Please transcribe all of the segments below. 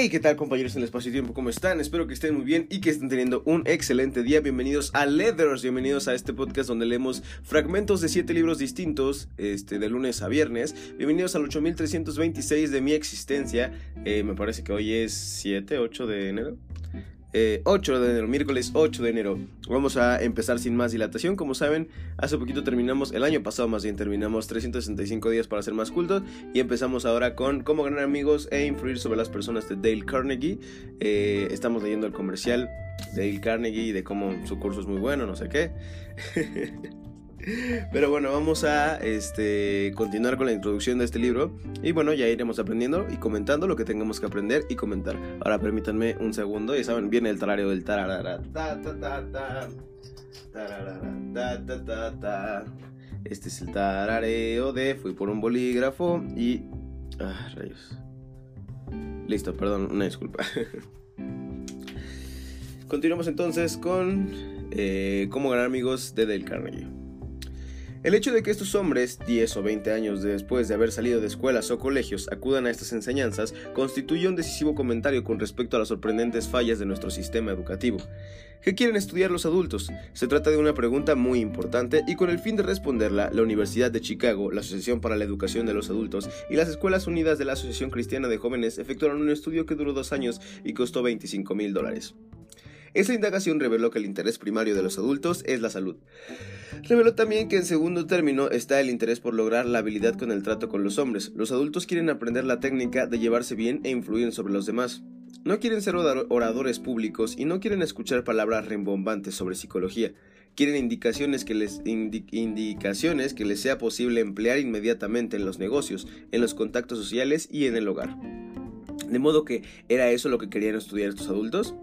Hey, ¿qué tal compañeros en el espacio y tiempo? ¿Cómo están? Espero que estén muy bien y que estén teniendo un excelente día. Bienvenidos a Leathers, bienvenidos a este podcast donde leemos fragmentos de siete libros distintos, este, de lunes a viernes. Bienvenidos al 8326 de mi existencia. Eh, me parece que hoy es 7, 8 de enero. 8 eh, de enero, miércoles 8 de enero. Vamos a empezar sin más dilatación. Como saben, hace poquito terminamos, el año pasado más bien terminamos 365 días para ser más cultos y empezamos ahora con cómo ganar amigos e influir sobre las personas de Dale Carnegie. Eh, estamos leyendo el comercial de Dale Carnegie de cómo su curso es muy bueno, no sé qué. Pero bueno, vamos a este, continuar con la introducción de este libro. Y bueno, ya iremos aprendiendo y comentando lo que tengamos que aprender y comentar. Ahora permítanme un segundo. Ya saben, viene el tarareo del tararara. Este es el tarareo de Fui por un bolígrafo y. Ah, rayos. Listo, perdón, una disculpa. Continuamos entonces con eh, cómo ganar amigos de Del Carnegie. El hecho de que estos hombres, 10 o 20 años después de haber salido de escuelas o colegios, acudan a estas enseñanzas, constituye un decisivo comentario con respecto a las sorprendentes fallas de nuestro sistema educativo. ¿Qué quieren estudiar los adultos? Se trata de una pregunta muy importante y con el fin de responderla, la Universidad de Chicago, la Asociación para la Educación de los Adultos y las Escuelas Unidas de la Asociación Cristiana de Jóvenes efectuaron un estudio que duró dos años y costó 25 mil dólares. Esa indagación reveló que el interés primario de los adultos es la salud. Reveló también que en segundo término está el interés por lograr la habilidad con el trato con los hombres. Los adultos quieren aprender la técnica de llevarse bien e influir sobre los demás. No quieren ser oradores públicos y no quieren escuchar palabras rembombantes sobre psicología. Quieren indicaciones que, les, indicaciones que les sea posible emplear inmediatamente en los negocios, en los contactos sociales y en el hogar. De modo que, ¿era eso lo que querían estudiar estos adultos?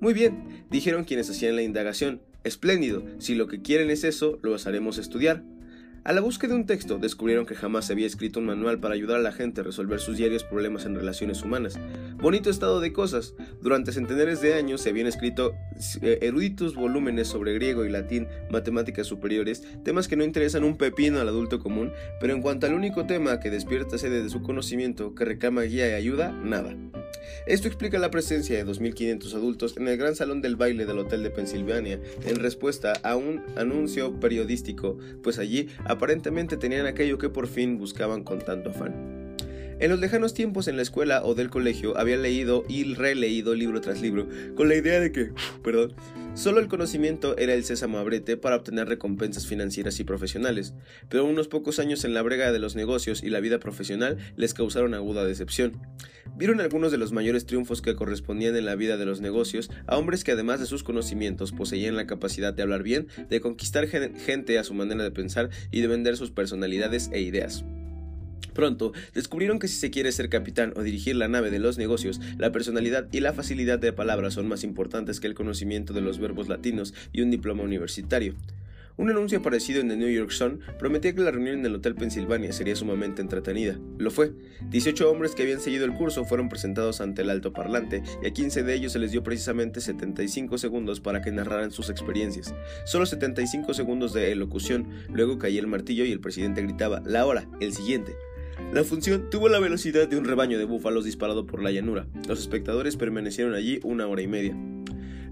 Muy bien, dijeron quienes hacían la indagación. Espléndido, si lo que quieren es eso, lo haremos estudiar. A la búsqueda de un texto, descubrieron que jamás se había escrito un manual para ayudar a la gente a resolver sus diarios problemas en relaciones humanas. Bonito estado de cosas. Durante centenares de años se habían escrito eh, eruditos volúmenes sobre griego y latín, matemáticas superiores, temas que no interesan un pepino al adulto común, pero en cuanto al único tema que despierta sede de su conocimiento, que reclama guía y ayuda, nada. Esto explica la presencia de 2.500 adultos en el gran salón del baile del Hotel de Pensilvania en respuesta a un anuncio periodístico, pues allí aparentemente tenían aquello que por fin buscaban con tanto afán. En los lejanos tiempos en la escuela o del colegio había leído y releído libro tras libro, con la idea de que, perdón, Solo el conocimiento era el sésamo abrete para obtener recompensas financieras y profesionales, pero unos pocos años en la brega de los negocios y la vida profesional les causaron aguda decepción. Vieron algunos de los mayores triunfos que correspondían en la vida de los negocios a hombres que además de sus conocimientos poseían la capacidad de hablar bien, de conquistar gente a su manera de pensar y de vender sus personalidades e ideas. Pronto, descubrieron que si se quiere ser capitán o dirigir la nave de los negocios, la personalidad y la facilidad de palabras son más importantes que el conocimiento de los verbos latinos y un diploma universitario. Un anuncio aparecido en The New York Sun prometía que la reunión en el Hotel Pennsylvania sería sumamente entretenida. Lo fue. 18 hombres que habían seguido el curso fueron presentados ante el alto parlante y a 15 de ellos se les dio precisamente 75 segundos para que narraran sus experiencias. Solo 75 segundos de elocución, luego caía el martillo y el presidente gritaba, la hora, el siguiente. La función tuvo la velocidad de un rebaño de búfalos disparado por la llanura. Los espectadores permanecieron allí una hora y media.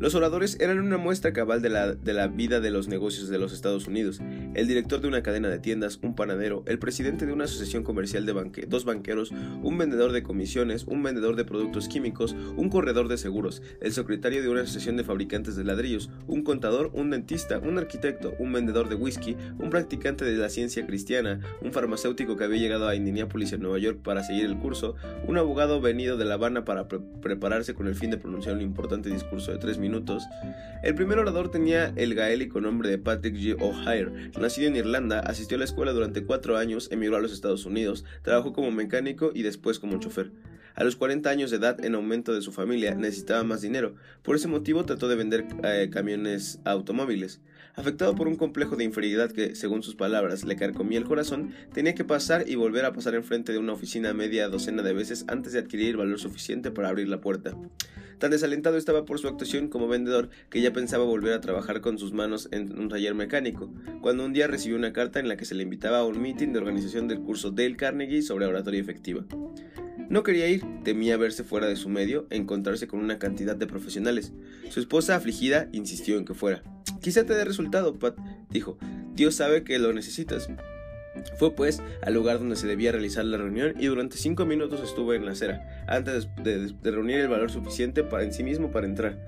Los oradores eran una muestra cabal de la, de la, vida de los negocios de los Estados Unidos. El director de una cadena de tiendas, un panadero, el presidente de una asociación comercial de banque, dos banqueros, un vendedor de comisiones, un vendedor de productos químicos, un corredor de seguros, el secretario de una asociación de fabricantes de ladrillos, un contador, un dentista, un arquitecto, un vendedor de whisky, un practicante de la ciencia cristiana, un farmacéutico que había llegado a Indianapolis en Nueva York para seguir el curso, un abogado venido de La Habana para prepararse con el fin de pronunciar un importante discurso de tres minutos, el primer orador tenía el gaélico nombre de Patrick G. O'Hare. Nacido en Irlanda, asistió a la escuela durante cuatro años, emigró a los Estados Unidos, trabajó como mecánico y después como chofer. A los 40 años de edad, en aumento de su familia, necesitaba más dinero. Por ese motivo trató de vender eh, camiones automóviles. Afectado por un complejo de inferioridad que, según sus palabras, le carcomía el corazón, tenía que pasar y volver a pasar enfrente de una oficina media docena de veces antes de adquirir valor suficiente para abrir la puerta. Tan desalentado estaba por su actuación como vendedor que ya pensaba volver a trabajar con sus manos en un taller mecánico, cuando un día recibió una carta en la que se le invitaba a un meeting de organización del curso Dale Carnegie sobre oratoria efectiva. No quería ir, temía verse fuera de su medio, encontrarse con una cantidad de profesionales. Su esposa, afligida, insistió en que fuera. Quizá te dé resultado, Pat, dijo. Dios sabe que lo necesitas. Fue pues al lugar donde se debía realizar la reunión y durante cinco minutos estuvo en la acera, antes de, reunir el valor suficiente para en sí mismo para entrar.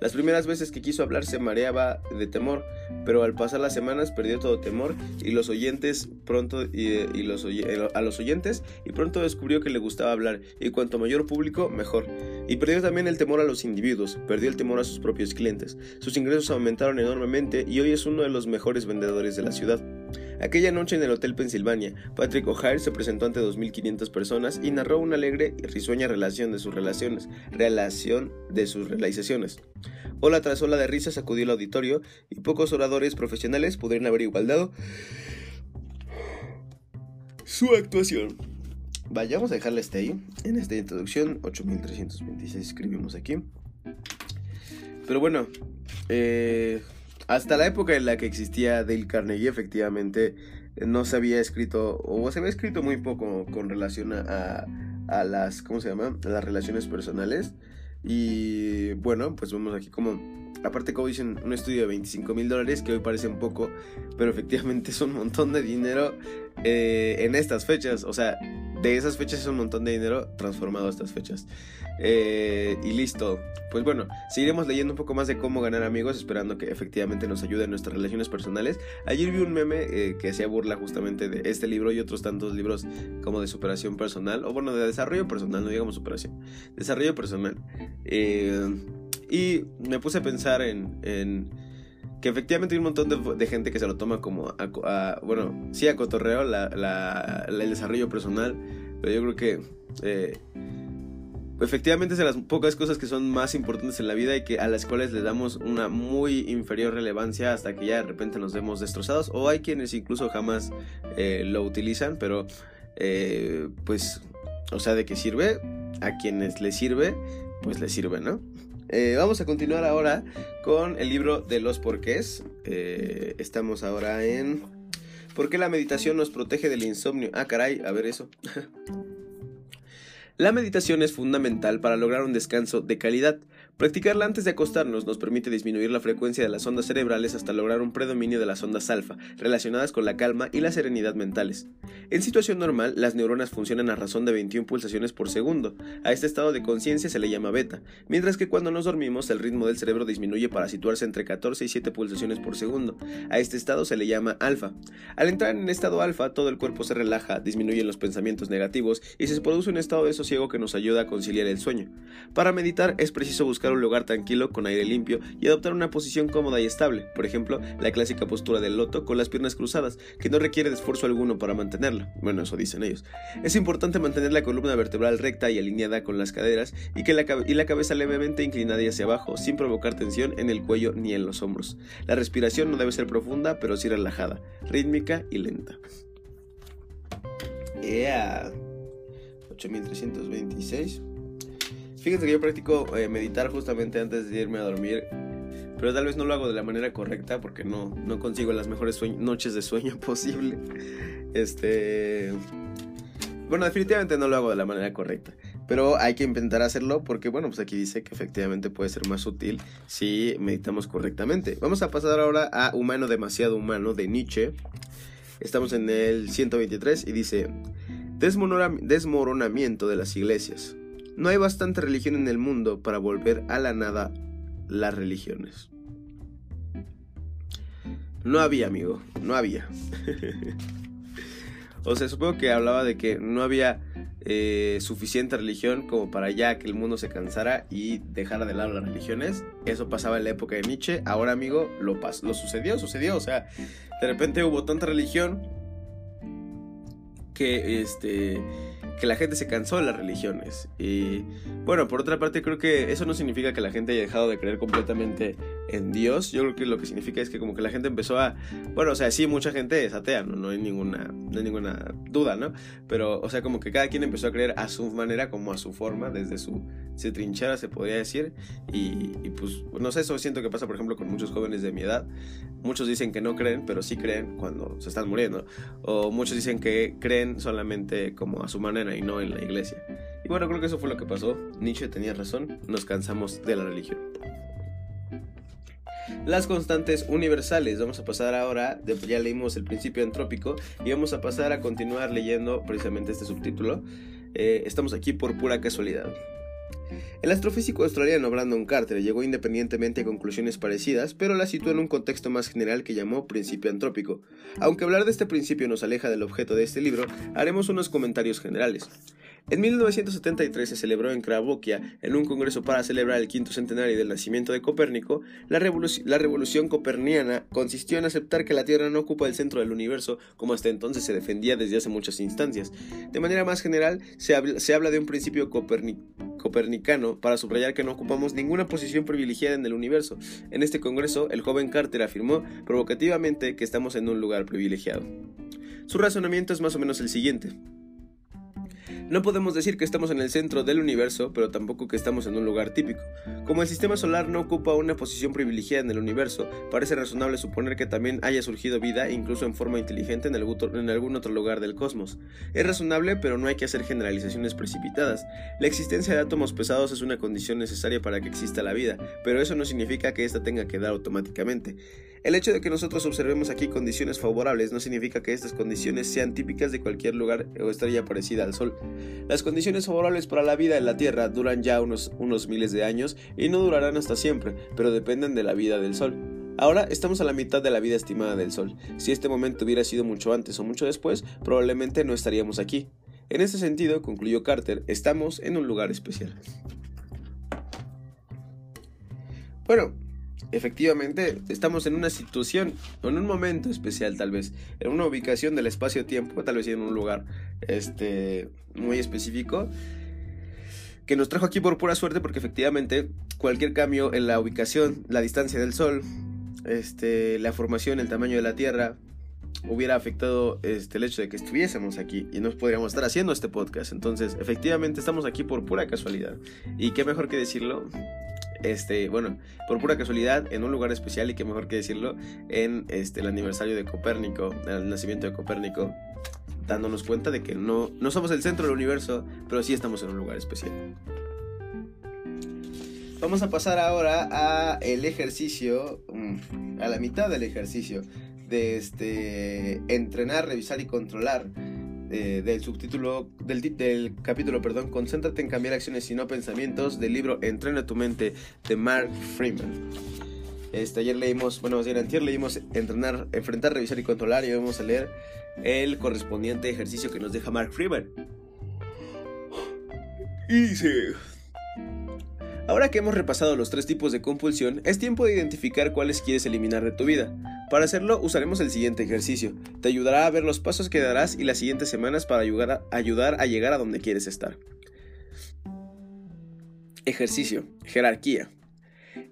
Las primeras veces que quiso hablar se mareaba de temor, pero al pasar las semanas perdió todo temor y los oyentes pronto y, los, a los oyentes y pronto descubrió que le gustaba hablar y cuanto mayor público mejor. Y perdió también el temor a los individuos, perdió el temor a sus propios clientes. Sus ingresos aumentaron enormemente y hoy es uno de los mejores vendedores de la ciudad. Aquella noche en el Hotel Pensilvania, Patrick O'Hare se presentó ante 2.500 personas y narró una alegre y risueña relación de sus relaciones, relación de sus realizaciones. Ola tras ola de risas sacudió el auditorio y pocos oradores profesionales pudieron haber igualdado su actuación. Vayamos a dejarle este ahí, en esta introducción, 8326 escribimos aquí. Pero bueno, eh, hasta la época en la que existía Dale Carnegie, efectivamente, no se había escrito, o se había escrito muy poco con relación a, a las, ¿cómo se llama? Las relaciones personales. Y bueno, pues vemos aquí como, aparte como dicen, un estudio de 25 mil dólares, que hoy parece un poco, pero efectivamente es un montón de dinero eh, en estas fechas. O sea, de esas fechas es un montón de dinero transformado a estas fechas. Eh, y listo. Pues bueno, seguiremos leyendo un poco más de cómo ganar amigos, esperando que efectivamente nos ayude en nuestras relaciones personales. Ayer vi un meme eh, que hacía burla justamente de este libro y otros tantos libros como de superación personal, o bueno, de desarrollo personal, no digamos superación, desarrollo personal. Eh, y me puse a pensar en, que efectivamente hay un montón de, gente que se lo toma como, a, bueno, sí a cotorreo el desarrollo personal, pero yo creo que efectivamente es de las pocas cosas que son más importantes en la vida y que a las cuales le damos una muy inferior relevancia hasta que ya de repente nos vemos destrozados o hay quienes incluso jamás eh, lo utilizan pero eh, pues o sea de qué sirve a quienes les sirve pues les sirve no eh, vamos a continuar ahora con el libro de los porqués estamos ahora en ¿Por qué la meditación nos protege del insomnio? Ah, caray, a ver eso. La meditación es fundamental para lograr un descanso de calidad. Practicarla antes de acostarnos nos permite disminuir la frecuencia de las ondas cerebrales hasta lograr un predominio de las ondas alfa, relacionadas con la calma y la serenidad mentales. En situación normal, las neuronas funcionan a razón de 21 pulsaciones por segundo. A este estado de conciencia se le llama beta, mientras que cuando nos dormimos el ritmo del cerebro disminuye para situarse entre 14 y 7 pulsaciones por segundo. A este estado se le llama alfa. Al entrar en estado alfa, todo el cuerpo se relaja, disminuyen los pensamientos negativos y se produce un estado de sosiego que nos ayuda a conciliar el sueño. Para meditar es preciso buscar un lugar tranquilo con aire limpio y adoptar una posición cómoda y estable, por ejemplo, la clásica postura del loto con las piernas cruzadas, que no requiere de esfuerzo alguno para mantenerla. Bueno, eso dicen ellos. Es importante mantener la columna vertebral recta y alineada con las caderas y, que la, y la cabeza levemente inclinada hacia abajo, sin provocar tensión en el cuello ni en los hombros. La respiración no debe ser profunda, pero sí relajada, rítmica y lenta. Yeah. 8326. Fíjense que yo practico eh, meditar justamente antes de irme a dormir, pero tal vez no lo hago de la manera correcta porque no, no consigo las mejores noches de sueño posible. Este. Bueno, definitivamente no lo hago de la manera correcta. Pero hay que intentar hacerlo porque, bueno, pues aquí dice que efectivamente puede ser más útil si meditamos correctamente. Vamos a pasar ahora a Humano demasiado humano de Nietzsche. Estamos en el 123 y dice, desmoronamiento de las iglesias. No hay bastante religión en el mundo para volver a la nada las religiones. No había, amigo, no había. o sea, supongo que hablaba de que no había eh, suficiente religión como para ya que el mundo se cansara y dejara de lado las religiones. Eso pasaba en la época de Nietzsche. Ahora, amigo, lo, lo sucedió, sucedió. O sea, de repente hubo tanta religión que este que la gente se cansó de las religiones. Y bueno, por otra parte creo que eso no significa que la gente haya dejado de creer completamente en Dios. Yo creo que lo que significa es que como que la gente empezó a... Bueno, o sea, sí, mucha gente es atea, no, hay, ninguna, no hay ninguna duda, ¿no? Pero, o sea, como que cada quien empezó a creer a su manera, como a su forma, desde su, su trinchera, se podría decir. Y, y, pues, no sé, eso siento que pasa, por ejemplo, con muchos jóvenes de mi edad. Muchos dicen que no creen, pero sí creen cuando se están muriendo. O muchos dicen que creen solamente como a su manera y no en la iglesia. Y bueno, creo que eso fue lo que pasó. Nietzsche tenía razón, nos cansamos de la religión. Las constantes universales. Vamos a pasar ahora, ya leímos el principio antrópico y vamos a pasar a continuar leyendo precisamente este subtítulo. Eh, estamos aquí por pura casualidad. El astrofísico australiano Brandon Carter llegó independientemente a conclusiones parecidas, pero las situó en un contexto más general que llamó principio antrópico. Aunque hablar de este principio nos aleja del objeto de este libro, haremos unos comentarios generales. En 1973 se celebró en Cracovia, en un congreso para celebrar el quinto centenario del nacimiento de Copérnico, la, revolución coperniana consistió en aceptar que la Tierra no ocupa el centro del universo, como hasta entonces se defendía desde hace muchas instancias. De manera más general, se habla, se habla de un principio copernicano para subrayar que no ocupamos ninguna posición privilegiada en el universo. En este congreso, el joven Carter afirmó provocativamente que estamos en un lugar privilegiado. Su razonamiento es más o menos el siguiente. No podemos decir que estamos en el centro del universo, pero tampoco que estamos en un lugar típico. Como el sistema solar no ocupa una posición privilegiada en el universo, parece razonable suponer que también haya surgido vida, incluso en forma inteligente, en algún otro lugar del cosmos. Es razonable, pero no hay que hacer generalizaciones precipitadas. La existencia de átomos pesados es una condición necesaria para que exista la vida, pero eso no significa que ésta tenga que dar automáticamente. El hecho de que nosotros observemos aquí condiciones favorables no significa que estas condiciones sean típicas de cualquier lugar o estrella parecida al Sol. Las condiciones favorables para la vida en la Tierra duran ya unos, unos miles de años y no durarán hasta siempre, pero dependen de la vida del Sol. Ahora estamos a la mitad de la vida estimada del Sol. Si este momento hubiera sido mucho antes o mucho después, probablemente no estaríamos aquí. En este sentido, concluyó Carter, estamos en un lugar especial. Bueno, efectivamente estamos en una situación, en un momento especial tal vez, en una ubicación del espacio-tiempo, tal vez en un lugar este, muy específico, que nos trajo aquí por pura suerte porque efectivamente cualquier cambio en la ubicación, la distancia del Sol, este, la formación, el tamaño de la Tierra, hubiera afectado este, el hecho de que estuviésemos aquí y no podríamos estar haciendo este podcast. Entonces, efectivamente, estamos aquí por pura casualidad. Y qué mejor que decirlo este, bueno, por pura casualidad, en un lugar especial y qué mejor que decirlo, en este, el aniversario de Copérnico, el nacimiento de Copérnico, dándonos cuenta de que no, no somos el centro del universo, pero sí estamos en un lugar especial. Vamos a pasar ahora a el ejercicio, mm, a la mitad del ejercicio de este, entrenar, revisar y controlar eh, del subtítulo del, del, capítulo, perdón, Concéntrate en cambiar acciones y no pensamientos del libro Entrena tu mente de Mark Freeman. Este, ayer leímos, bueno, ayer leímos Entrenar, Enfrentar, Revisar y Controlar y hoy vamos a leer el correspondiente ejercicio que nos deja Mark Freeman. Y dice... Ahora que hemos repasado los tres tipos de compulsión, es tiempo de identificar cuáles quieres eliminar de tu vida. Para hacerlo usaremos el siguiente ejercicio. Te ayudará a ver los pasos que darás y las siguientes semanas para ayudar a, ayudar a llegar a donde quieres estar. Ejercicio. Jerarquía.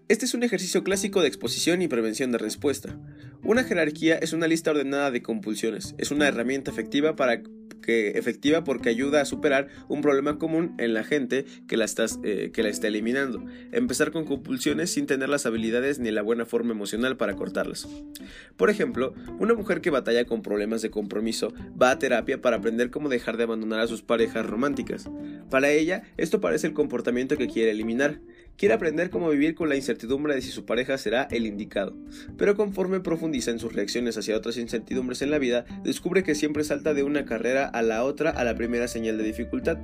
Este es un ejercicio clásico de exposición y prevención de respuesta. Una jerarquía es una lista ordenada de compulsiones. Es una herramienta efectiva para que, efectiva porque ayuda a superar un problema común en la gente que la, estás, eh, que la está eliminando. Empezar con compulsiones sin tener las habilidades ni la buena forma emocional para cortarlas. Por ejemplo, una mujer que batalla con problemas de compromiso va a terapia para aprender cómo dejar de abandonar a sus parejas románticas. Para ella, esto parece el comportamiento que quiere eliminar. Quiere aprender cómo vivir con la incertidumbre de si su pareja será el indicado. Pero conforme profundiza en sus reacciones hacia otras incertidumbres en la vida, descubre que siempre salta de una carrera a la otra a la primera señal de dificultad.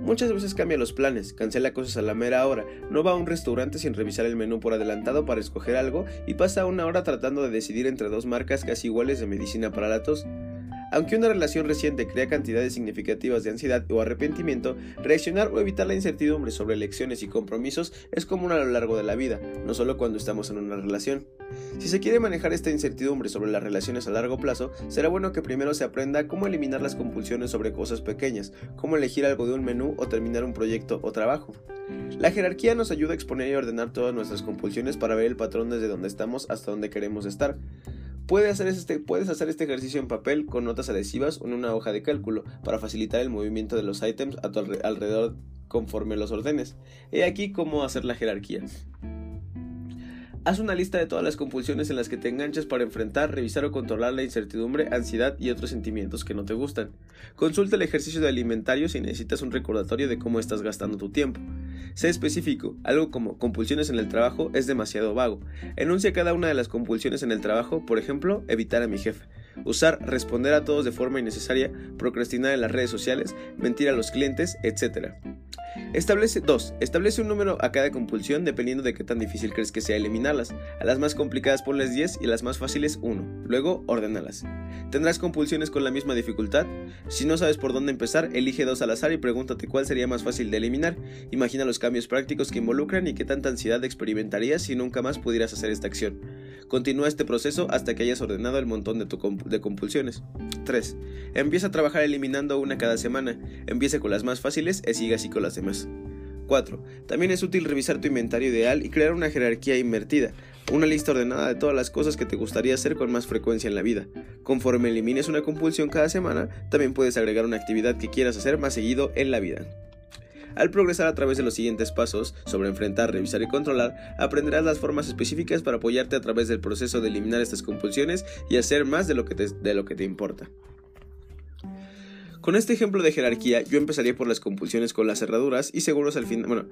Muchas veces cambia los planes, cancela cosas a la mera hora, no va a un restaurante sin revisar el menú por adelantado para escoger algo y pasa una hora tratando de decidir entre dos marcas casi iguales de medicina para la tos. Aunque una relación reciente crea cantidades significativas de ansiedad o arrepentimiento, reaccionar o evitar la incertidumbre sobre elecciones y compromisos es común a lo largo de la vida, no solo cuando estamos en una relación. Si se quiere manejar esta incertidumbre sobre las relaciones a largo plazo, será bueno que primero se aprenda cómo eliminar las compulsiones sobre cosas pequeñas, cómo elegir algo de un menú o terminar un proyecto o trabajo. La jerarquía nos ayuda a exponer y ordenar todas nuestras compulsiones para ver el patrón desde donde estamos hasta donde queremos estar. Puedes hacer, este, puedes hacer este ejercicio en papel con notas adhesivas o en una hoja de cálculo para facilitar el movimiento de los ítems a tu alrededor conforme los ordenes. He aquí cómo hacer la jerarquía. Haz una lista de todas las compulsiones en las que te enganchas para enfrentar, revisar o controlar la incertidumbre, ansiedad y otros sentimientos que no te gustan. Consulta el ejercicio de alimentario si necesitas un recordatorio de cómo estás gastando tu tiempo. Sé específico, algo como compulsiones en el trabajo es demasiado vago. Enuncia cada una de las compulsiones en el trabajo, por ejemplo, evitar a mi jefe. Usar, responder a todos de forma innecesaria, procrastinar en las redes sociales, mentir a los clientes, etc. Establece 2. Establece un número a cada compulsión dependiendo de qué tan difícil crees que sea eliminarlas. A las más complicadas ponles 10 y a las más fáciles 1. Luego, ordénalas. ¿Tendrás compulsiones con la misma dificultad? Si no sabes por dónde empezar, elige dos al azar y pregúntate cuál sería más fácil de eliminar. Imagina los cambios prácticos que involucran y qué tanta ansiedad experimentarías si nunca más pudieras hacer esta acción. Continúa este proceso hasta que hayas ordenado el montón de, tu de compulsiones. 3. Empieza a trabajar eliminando una cada semana. Empieza con las más fáciles y siga así con las demás. 4. También es útil revisar tu inventario ideal y crear una jerarquía invertida, una lista ordenada de todas las cosas que te gustaría hacer con más frecuencia en la vida. Conforme elimines una compulsión cada semana, también puedes agregar una actividad que quieras hacer más seguido en la vida. Al progresar a través de los siguientes pasos sobre enfrentar, revisar y controlar, aprenderás las formas específicas para apoyarte a través del proceso de eliminar estas compulsiones y hacer más de lo que te, de lo que te importa. Con este ejemplo de jerarquía, yo empezaría por las compulsiones con las cerraduras y seguros al final. Bueno,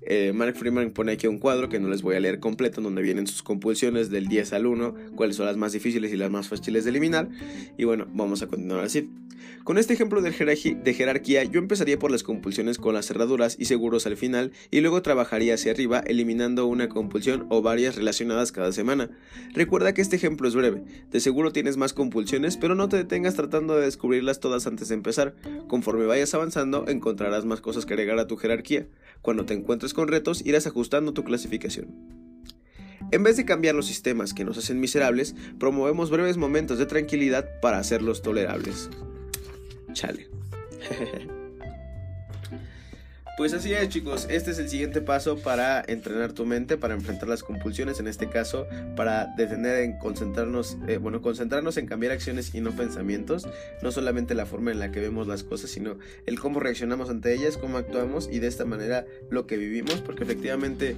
eh, Mark Freeman pone aquí un cuadro que no les voy a leer completo, donde vienen sus compulsiones del 10 al 1, cuáles son las más difíciles y las más fáciles de eliminar. Y bueno, vamos a continuar así. Con este ejemplo de, jerarquía, yo empezaría por las compulsiones con las cerraduras y seguros al final, y luego trabajaría hacia arriba eliminando una compulsión o varias relacionadas cada semana. Recuerda que este ejemplo es breve, de seguro tienes más compulsiones, pero no te detengas tratando de descubrirlas todas antes de empezar. Conforme vayas avanzando, encontrarás más cosas que agregar a tu jerarquía. Cuando te encuentres con retos, irás ajustando tu clasificación. En vez de cambiar los sistemas que nos hacen miserables, promovemos breves momentos de tranquilidad para hacerlos tolerables. Chale. Pues así es chicos, este es el siguiente paso para entrenar tu mente, para enfrentar las compulsiones, en este caso para detener en concentrarnos, eh, bueno, concentrarnos en cambiar acciones y no pensamientos, no solamente la forma en la que vemos las cosas, sino el cómo reaccionamos ante ellas, cómo actuamos y de esta manera lo que vivimos, porque efectivamente,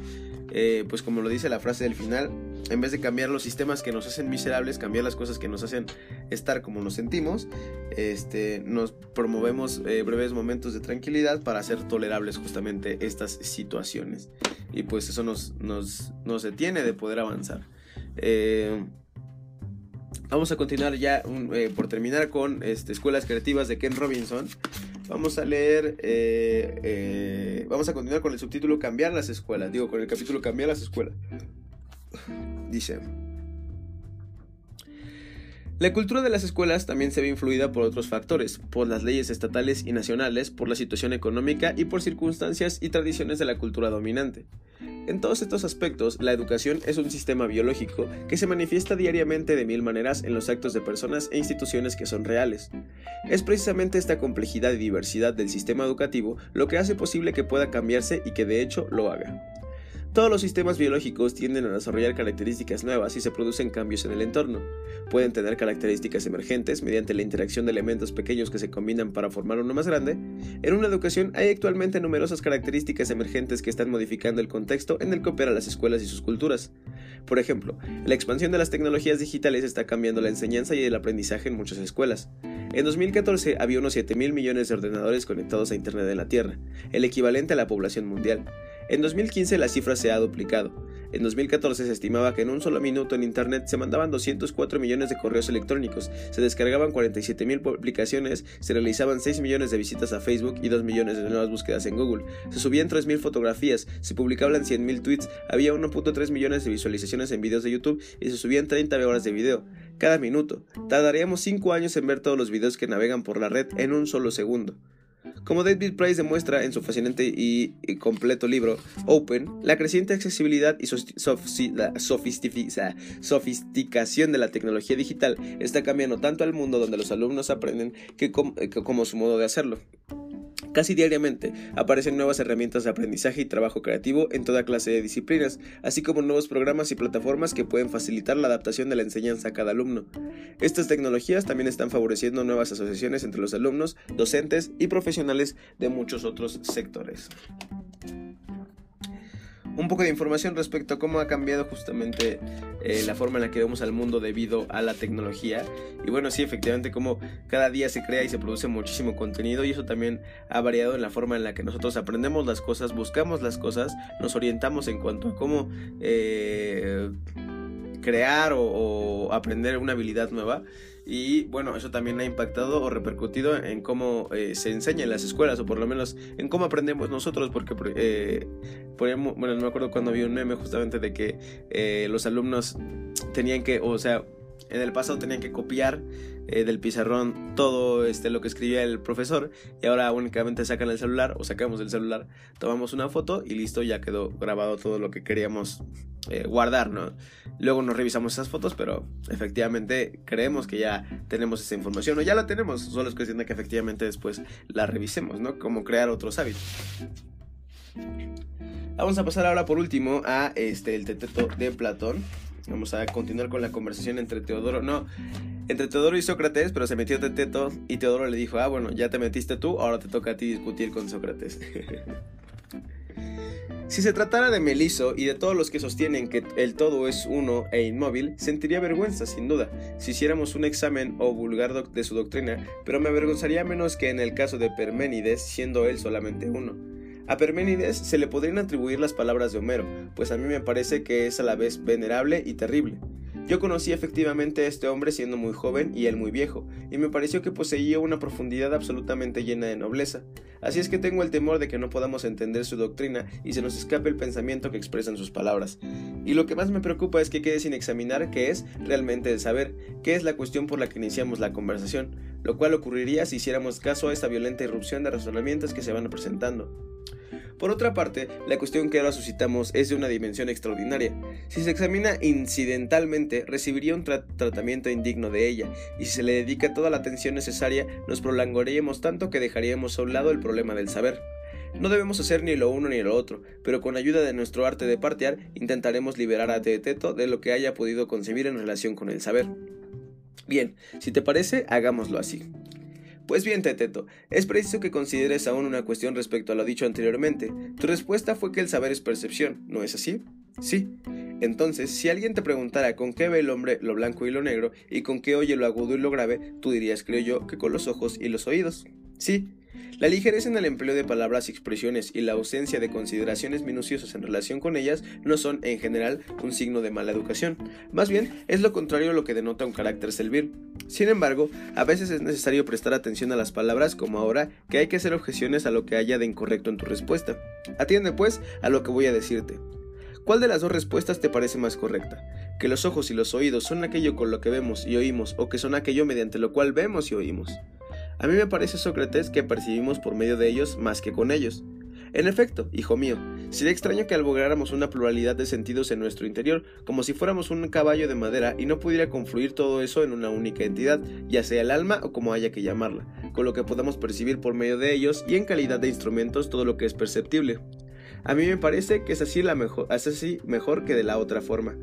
eh, pues como lo dice la frase del final, en vez de cambiar los sistemas que nos hacen miserables, cambiar las cosas que nos hacen estar como nos sentimos, este, nos promovemos eh, breves momentos de tranquilidad para hacer tolerables justamente estas situaciones. Y pues eso nos, nos, nos detiene de poder avanzar. Eh, vamos a continuar ya eh, por terminar con este, Escuelas Creativas de Ken Robinson. Vamos a leer, vamos a continuar con el subtítulo Cambiar las escuelas, digo, con el capítulo Cambiar las escuelas. Dice, la cultura de las escuelas también se ve influida por otros factores, por las leyes estatales y nacionales, por la situación económica y por circunstancias y tradiciones de la cultura dominante. En todos estos aspectos, la educación es un sistema biológico que se manifiesta diariamente de mil maneras en los actos de personas e instituciones que son reales. Es precisamente esta complejidad y diversidad del sistema educativo lo que hace posible que pueda cambiarse y que de hecho lo haga. Todos los sistemas biológicos tienden a desarrollar características nuevas y se producen cambios en el entorno. Pueden tener características emergentes mediante la interacción de elementos pequeños que se combinan para formar uno más grande. En una educación hay actualmente numerosas características emergentes que están modificando el contexto en el que operan las escuelas y sus culturas. Por ejemplo, la expansión de las tecnologías digitales está cambiando la enseñanza y el aprendizaje en muchas escuelas. En 2014 había unos 7 mil millones de ordenadores conectados a Internet en la Tierra, el equivalente a la población mundial. En 2015 la cifra se ha duplicado. En 2014 se estimaba que en un solo minuto en Internet se mandaban 204 millones de correos electrónicos, se descargaban 47 mil publicaciones, se realizaban 6 millones de visitas a Facebook y 2 millones de nuevas búsquedas en Google, se subían 3 mil fotografías, se publicaban 100 mil tweets, había 1.3 millones de visualizaciones en videos de YouTube y se subían 30 horas de video. Cada minuto. Tardaríamos 5 años en ver todos los videos que navegan por la red en un solo segundo. Como David Price demuestra en su fascinante y, completo libro Open, la creciente accesibilidad y sofisticación de la tecnología digital está cambiando tanto al mundo donde los alumnos aprenden como su modo de hacerlo. Casi diariamente aparecen nuevas herramientas de aprendizaje y trabajo creativo en toda clase de disciplinas, así como nuevos programas y plataformas que pueden facilitar la adaptación de la enseñanza a cada alumno. Estas tecnologías también están favoreciendo nuevas asociaciones entre los alumnos, docentes y profesionales de muchos otros sectores. Un poco de información respecto a cómo ha cambiado justamente eh, la forma en la que vemos al mundo debido a la tecnología. Y bueno, sí, efectivamente, como cada día se crea y se produce muchísimo contenido y eso también ha variado en la forma en la que nosotros aprendemos las cosas, buscamos las cosas, nos orientamos en cuanto a cómo eh, crear o aprender una habilidad nueva. Y bueno, eso también ha impactado o repercutido en cómo eh, se enseña en las escuelas, o por lo menos en cómo aprendemos nosotros, porque, eh, bueno, no me acuerdo cuando vi un meme justamente de que eh, los alumnos tenían que, o sea, en el pasado tenían que copiar eh, del pizarrón todo este, lo que escribía el profesor y ahora únicamente sacan el celular o sacamos el celular, tomamos una foto y listo, ya quedó grabado todo lo que queríamos eh, guardar, ¿no? Luego nos revisamos esas fotos, pero efectivamente creemos que ya tenemos esa información o ya la tenemos, solo es cuestión de que efectivamente después la revisemos, ¿no? Como crear otros hábitos. Vamos a pasar ahora por último a este el teteto de Platón. Vamos a continuar con la conversación entre Teodoro, no, entre Teodoro y Sócrates, pero se metió Teteto y Teodoro le dijo, ah, bueno, ya te metiste tú, ahora te toca a ti discutir con Sócrates. Si se tratara de Meliso y de todos los que sostienen que el todo es uno e inmóvil, sentiría vergüenza, sin duda, si hiciéramos un examen o vulgar de su doctrina, pero me avergonzaría menos que en el caso de Perménides, siendo él solamente uno. A Perménides se le podrían atribuir las palabras de Homero, pues a mí me parece que es a la vez venerable y terrible. Yo conocí efectivamente a este hombre siendo muy joven y él muy viejo, y me pareció que poseía una profundidad absolutamente llena de nobleza. Así es que tengo el temor de que no podamos entender su doctrina y se nos escape el pensamiento que expresan sus palabras. Y lo que más me preocupa es que quede sin examinar qué es realmente el saber, qué es la cuestión por la que iniciamos la conversación, lo cual ocurriría si hiciéramos caso a esta violenta irrupción de razonamientos que se van presentando. Por otra parte, la cuestión que ahora suscitamos es de una dimensión extraordinaria. Si se examina incidentalmente, recibiría un tratamiento indigno de ella, y si se le dedica toda la atención necesaria, nos prolongaríamos tanto que dejaríamos a un lado el problema del saber. No debemos hacer ni lo uno ni lo otro, pero con ayuda de nuestro arte de partear intentaremos liberar a Teeteto de lo que haya podido concebir en relación con el saber. Bien, si te parece, hagámoslo así. Pues bien, Teteto, es preciso que consideres aún una cuestión respecto a lo dicho anteriormente. Tu respuesta fue que el saber es percepción, ¿no es así? Sí. Entonces, si alguien te preguntara con qué ve el hombre lo blanco y lo negro y con qué oye lo agudo y lo grave, tú dirías, creo yo, que con los ojos y los oídos. Sí, la ligereza en el empleo de palabras y expresiones y la ausencia de consideraciones minuciosas en relación con ellas no son, en general, un signo de mala educación. Más bien, es lo contrario a lo que denota un carácter servil. Sin embargo, a veces es necesario prestar atención a las palabras como ahora que hay que hacer objeciones a lo que haya de incorrecto en tu respuesta. Atiende, pues, a lo que voy a decirte. ¿Cuál de las dos respuestas te parece más correcta? ¿Que los ojos y los oídos son aquello con lo que vemos y oímos o que son aquello mediante lo cual vemos y oímos? A mí me parece, Sócrates, que percibimos por medio de ellos más que con ellos. En efecto, hijo mío, sería extraño que albergáramos una pluralidad de sentidos en nuestro interior, como si fuéramos un caballo de madera y no pudiera confluir todo eso en una única entidad, ya sea el alma o como haya que llamarla, con lo que podamos percibir por medio de ellos y en calidad de instrumentos todo lo que es perceptible. A mí me parece que es así, la mejor, es así mejor que de la otra forma.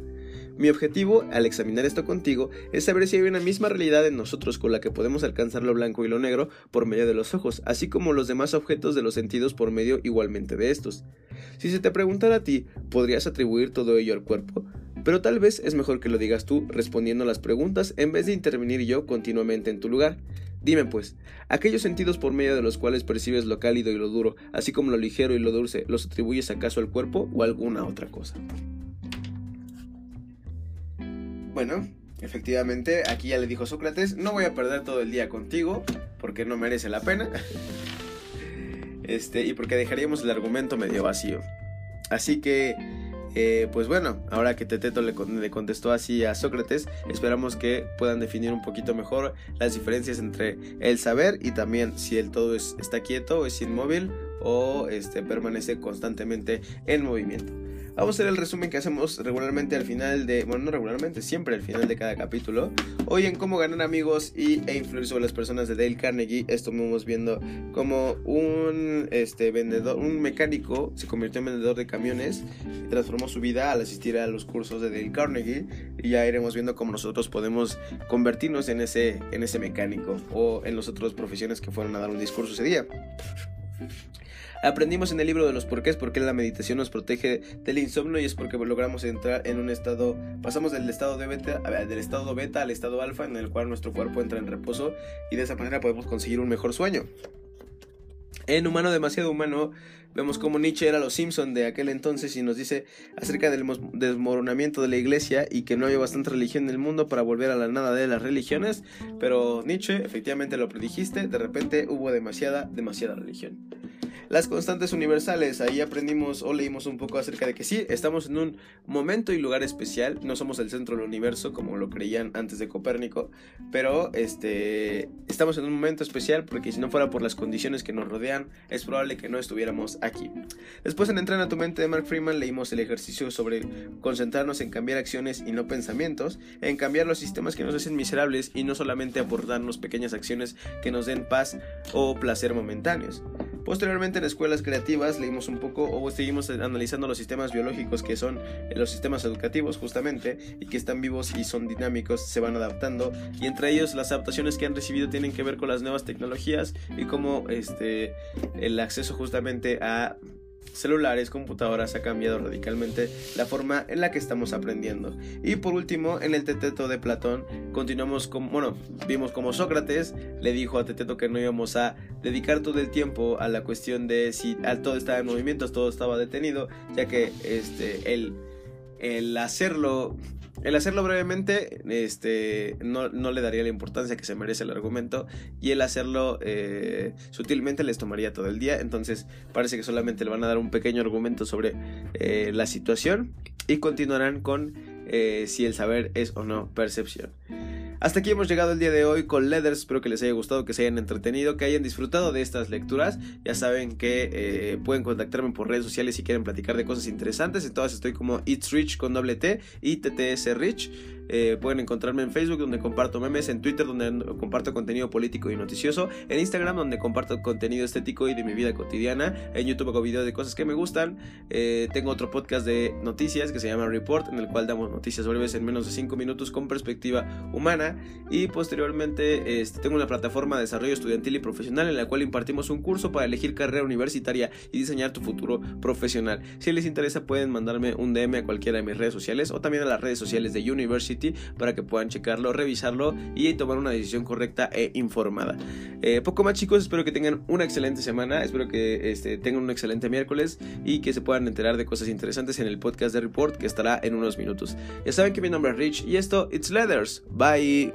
Mi objetivo, al examinar esto contigo, es saber si hay una misma realidad en nosotros con la que podemos alcanzar lo blanco y lo negro por medio de los ojos, así como los demás objetos de los sentidos por medio igualmente de estos. Si se te preguntara a ti, ¿podrías atribuir todo ello al cuerpo? Pero tal vez es mejor que lo digas tú respondiendo a las preguntas en vez de intervenir yo continuamente en tu lugar. Dime pues, aquellos sentidos por medio de los cuales percibes lo cálido y lo duro, así como lo ligero y lo dulce, ¿los atribuyes acaso al cuerpo o a alguna otra cosa? Bueno, efectivamente, aquí ya le dijo Sócrates, no voy a perder todo el día contigo, porque no merece la pena. Este, y porque dejaríamos el argumento medio vacío. Así que, eh, pues bueno, ahora que Teteto le, le, contestó así a Sócrates, esperamos que puedan definir un poquito mejor las diferencias entre el saber y también si el todo está quieto, es inmóvil o este, permanece constantemente en movimiento. Vamos a hacer el resumen que hacemos regularmente al final de, bueno, no regularmente, siempre al final de cada capítulo. Hoy en cómo ganar amigos y, e influir sobre las personas de Dale Carnegie, estuvimos viendo como un este, vendedor, un mecánico se convirtió en vendedor de camiones y transformó su vida al asistir a los cursos de Dale Carnegie y ya iremos viendo cómo nosotros podemos convertirnos en ese, en ese mecánico o en las otras profesiones que fueron a dar un discurso ese día. Aprendimos en el libro de los porqués por qué la meditación nos protege del insomnio y es porque logramos entrar en un estado, pasamos del estado de beta, del estado beta al estado alfa en el cual nuestro cuerpo entra en reposo y de esa manera podemos conseguir un mejor sueño. En Humano demasiado humano vemos como Nietzsche era los Simpson de aquel entonces y nos dice acerca del desmoronamiento de la iglesia y que no había bastante religión en el mundo para volver a la nada de las religiones, pero Nietzsche efectivamente lo predijiste, de repente hubo demasiada, demasiada religión. Las constantes universales, ahí aprendimos o leímos un poco acerca de que sí, estamos en un momento y lugar especial, no somos el centro del universo como lo creían antes de Copérnico, pero este, estamos en un momento especial porque si no fuera por las condiciones que nos rodean, es probable que no estuviéramos aquí. Después en Entrena tu mente de Mark Freeman leímos el ejercicio sobre concentrarnos en cambiar acciones y no pensamientos, en cambiar los sistemas que nos hacen miserables y no solamente abordarnos pequeñas acciones que nos den paz o placer momentáneos. Posteriormente en escuelas creativas leímos un poco o seguimos analizando los sistemas biológicos que son eh, los sistemas educativos justamente y que están vivos y son dinámicos, se van adaptando. Y entre ellos las adaptaciones que han recibido tienen que ver con las nuevas tecnologías y cómo este, el acceso justamente a celulares, computadoras ha cambiado radicalmente la forma en la que estamos aprendiendo. Y por último, en el Teteto de Platón, continuamos con, bueno, vimos como Sócrates le dijo a Teteto que no íbamos a dedicar todo el tiempo a la cuestión de si todo estaba en movimientos, todo estaba detenido, ya que este, el, el hacerlo el hacerlo brevemente este, no, le daría la importancia que se merece el argumento y el hacerlo eh, sutilmente les tomaría todo el día. Entonces parece que solamente le van a dar un pequeño argumento sobre eh, la situación y continuarán con eh, si el saber es o no percepción. Hasta aquí hemos llegado el día de hoy con Leathers. Espero que les haya gustado, que se hayan entretenido, que hayan disfrutado de estas lecturas. Ya saben que eh, pueden contactarme por redes sociales si quieren platicar de cosas interesantes. En todas estoy como It's Rich con doble T y TTS Rich. Eh, pueden encontrarme en Facebook donde comparto memes, en Twitter donde comparto contenido político y noticioso, en Instagram donde comparto contenido estético y de mi vida cotidiana, en YouTube hago videos de cosas que me gustan, eh, tengo otro podcast de noticias que se llama Report en el cual damos noticias breves en menos de 5 minutos con perspectiva humana y posteriormente este, tengo una plataforma de desarrollo estudiantil y profesional en la cual impartimos un curso para elegir carrera universitaria y diseñar tu futuro profesional. Si les interesa pueden mandarme un DM a cualquiera de mis redes sociales o también a las redes sociales de University para que puedan checarlo, revisarlo y tomar una decisión correcta e informada. Eh, poco más chicos, espero que tengan una excelente semana, espero que este, tengan un excelente miércoles y que se puedan enterar de cosas interesantes en el podcast de Report que estará en unos minutos. Ya saben que mi nombre es Rich y esto, It's Leathers. Bye!